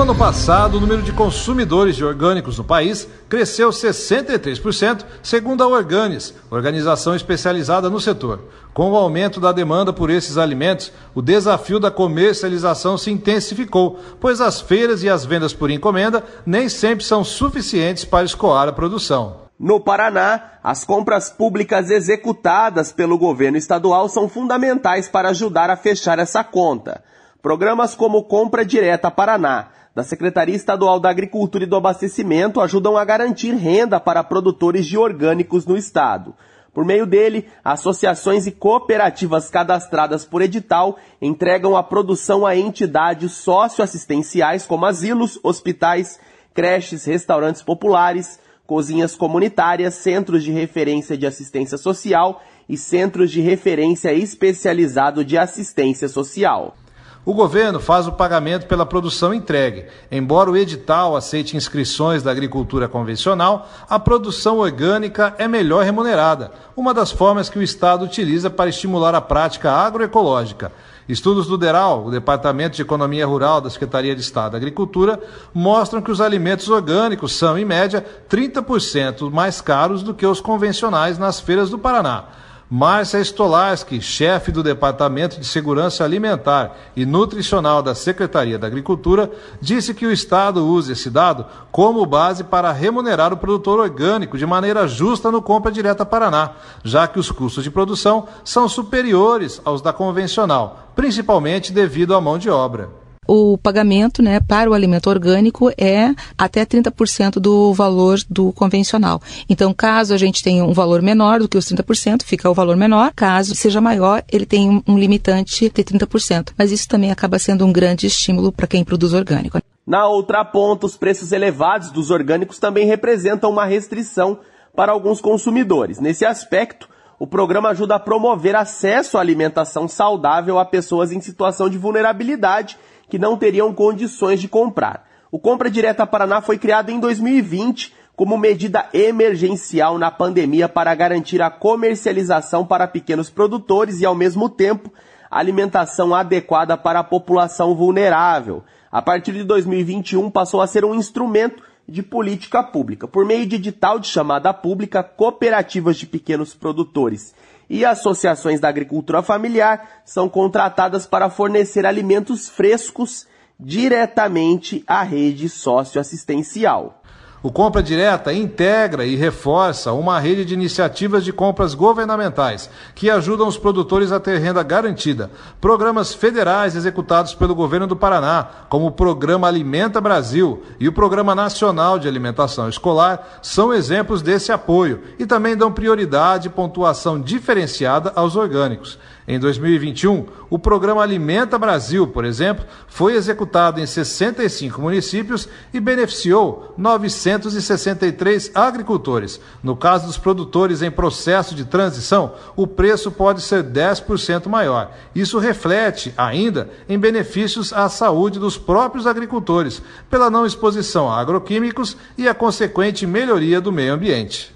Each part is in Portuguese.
No ano passado, o número de consumidores de orgânicos no país cresceu 63%, segundo a Organis, organização especializada no setor. Com o aumento da demanda por esses alimentos, o desafio da comercialização se intensificou, pois as feiras e as vendas por encomenda nem sempre são suficientes para escoar a produção. No Paraná, as compras públicas executadas pelo governo estadual são fundamentais para ajudar a fechar essa conta. Programas como Compra Direta Paraná, da Secretaria Estadual da Agricultura e do Abastecimento, ajudam a garantir renda para produtores de orgânicos no estado. Por meio dele, associações e cooperativas cadastradas por edital entregam a produção a entidades socioassistenciais como asilos, hospitais, creches, restaurantes populares, cozinhas comunitárias, centros de referência de assistência social e centros de referência especializado de assistência social. O governo faz o pagamento pela produção entregue. Embora o edital aceite inscrições da agricultura convencional, a produção orgânica é melhor remunerada, uma das formas que o Estado utiliza para estimular a prática agroecológica. Estudos do DERAL, o Departamento de Economia Rural da Secretaria de Estado da Agricultura, mostram que os alimentos orgânicos são, em média, 30% mais caros do que os convencionais nas feiras do Paraná. Márcia Stolarski, chefe do Departamento de Segurança Alimentar e Nutricional da Secretaria da Agricultura, disse que o Estado usa esse dado como base para remunerar o produtor orgânico de maneira justa no Compra Direta Paraná, já que os custos de produção são superiores aos da convencional, principalmente devido à mão de obra o pagamento né, para o alimento orgânico é até 30% do valor do convencional. Então, caso a gente tenha um valor menor do que os 30%, fica o valor menor. Caso seja maior, ele tem um limitante de 30%. Mas isso também acaba sendo um grande estímulo para quem produz orgânico. Na outra ponta, os preços elevados dos orgânicos também representam uma restrição para alguns consumidores. Nesse aspecto, o programa ajuda a promover acesso à alimentação saudável a pessoas em situação de vulnerabilidade que não teriam condições de comprar. O Compra Direta Paraná foi criado em 2020 como medida emergencial na pandemia para garantir a comercialização para pequenos produtores e, ao mesmo tempo, alimentação adequada para a população vulnerável. A partir de 2021, passou a ser um instrumento de política pública. Por meio de edital de chamada pública, cooperativas de pequenos produtores e associações da agricultura familiar são contratadas para fornecer alimentos frescos diretamente à rede socioassistencial. O Compra Direta integra e reforça uma rede de iniciativas de compras governamentais que ajudam os produtores a ter renda garantida. Programas federais executados pelo governo do Paraná, como o Programa Alimenta Brasil e o Programa Nacional de Alimentação Escolar, são exemplos desse apoio e também dão prioridade e pontuação diferenciada aos orgânicos. Em 2021, o programa Alimenta Brasil, por exemplo, foi executado em 65 municípios e beneficiou 963 agricultores. No caso dos produtores em processo de transição, o preço pode ser 10% maior. Isso reflete ainda em benefícios à saúde dos próprios agricultores, pela não exposição a agroquímicos e a consequente melhoria do meio ambiente.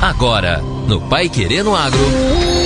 Agora, no Pai Querendo Agro.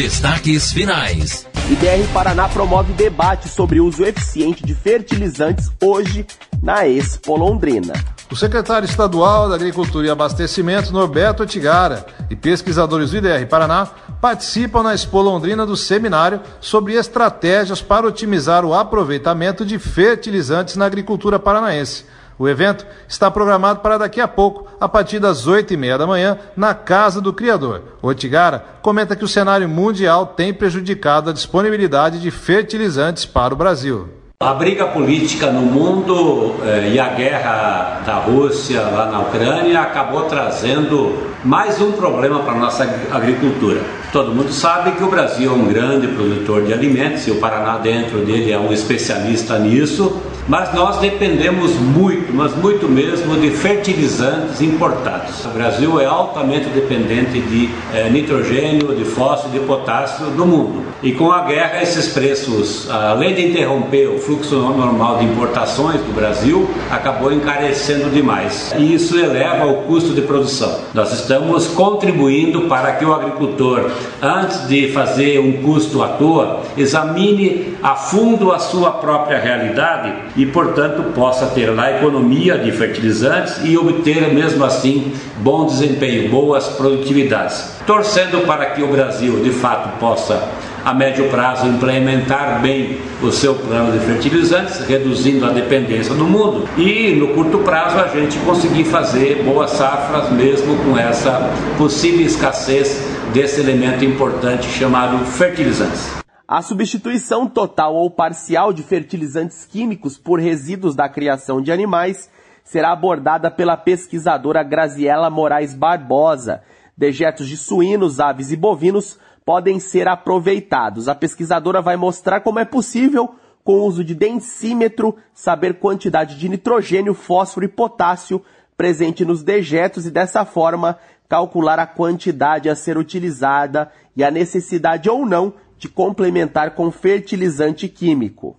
Destaques finais. IBR Paraná promove debate sobre o uso eficiente de fertilizantes hoje na Expo Londrina. O secretário estadual da Agricultura e Abastecimento, Norberto Otigara, e pesquisadores do IDR Paraná participam na Expo Londrina do seminário sobre estratégias para otimizar o aproveitamento de fertilizantes na agricultura paranaense. O evento está programado para daqui a pouco, a partir das oito e meia da manhã, na Casa do Criador. Otigara comenta que o cenário mundial tem prejudicado a disponibilidade de fertilizantes para o Brasil. A briga política no mundo eh, e a guerra da Rússia lá na Ucrânia acabou trazendo mais um problema para a nossa agricultura. Todo mundo sabe que o Brasil é um grande produtor de alimentos e o Paraná, dentro dele, é um especialista nisso Mas nós dependemos muito, mas muito mesmo, de fertilizantes importados. O Brasil é altamente dependente de eh, nitrogênio, de fósforo, de potássio do mundo. E com a guerra, esses preços, além de interromper o fluxo normal de importações do Brasil, acabou encarecendo demais. E isso eleva o custo de produção. Nós estamos contribuindo para que o agricultor, antes de fazer um custo à toa, examine a fundo a sua própria realidade e, portanto, possa ter lá economia de fertilizantes e obter, mesmo assim, bom desempenho, boas produtividades. Torcendo para que o Brasil, de fato, possa a médio prazo implementar bem o seu plano de fertilizantes, reduzindo a dependência do mundo, e no curto prazo a gente conseguir fazer boas safras mesmo com essa possível escassez desse elemento importante chamado fertilizantes. A substituição total ou parcial de fertilizantes químicos por resíduos da criação de animais será abordada pela pesquisadora Graziela Moraes Barbosa. Dejetos de suínos, aves e bovinos podem ser aproveitados. A pesquisadora vai mostrar como é possível, com o uso de densímetro, saber quantidade de nitrogênio, fósforo e potássio presente nos dejetos e dessa forma calcular a quantidade a ser utilizada e a necessidade ou não de complementar com fertilizante químico.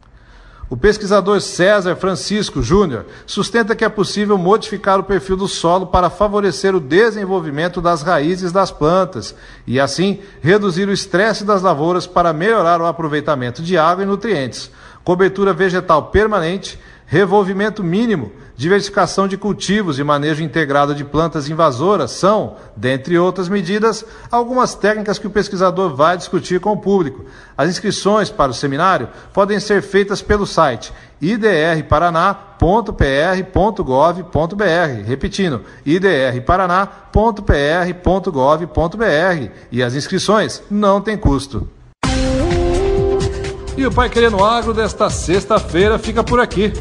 O pesquisador César Francisco Júnior sustenta que é possível modificar o perfil do solo para favorecer o desenvolvimento das raízes das plantas e, assim, reduzir o estresse das lavouras para melhorar o aproveitamento de água e nutrientes. Cobertura vegetal permanente, revolvimento mínimo, diversificação de cultivos e manejo integrado de plantas invasoras são, dentre outras medidas, algumas técnicas que o pesquisador vai discutir com o público. As inscrições para o seminário podem ser feitas pelo site idrparaná.pr.gov.br, repetindo, idrparaná.pr.gov.br, e as inscrições não têm custo. E o Pai Querendo Agro desta sexta-feira fica por aqui.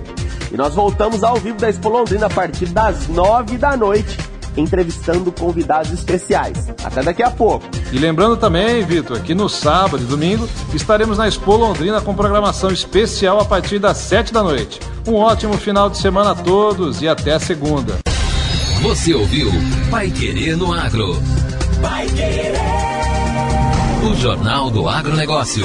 E nós voltamos ao vivo da Expo Londrina a partir das nove da noite, entrevistando convidados especiais. Até daqui a pouco. E lembrando também, Vitor, que no sábado e domingo estaremos na Expo Londrina com programação especial a partir das sete da noite. Um ótimo final de semana a todos e até segunda. Você ouviu Pai Querer no Agro. Pai Querer. O Jornal do Agronegócio.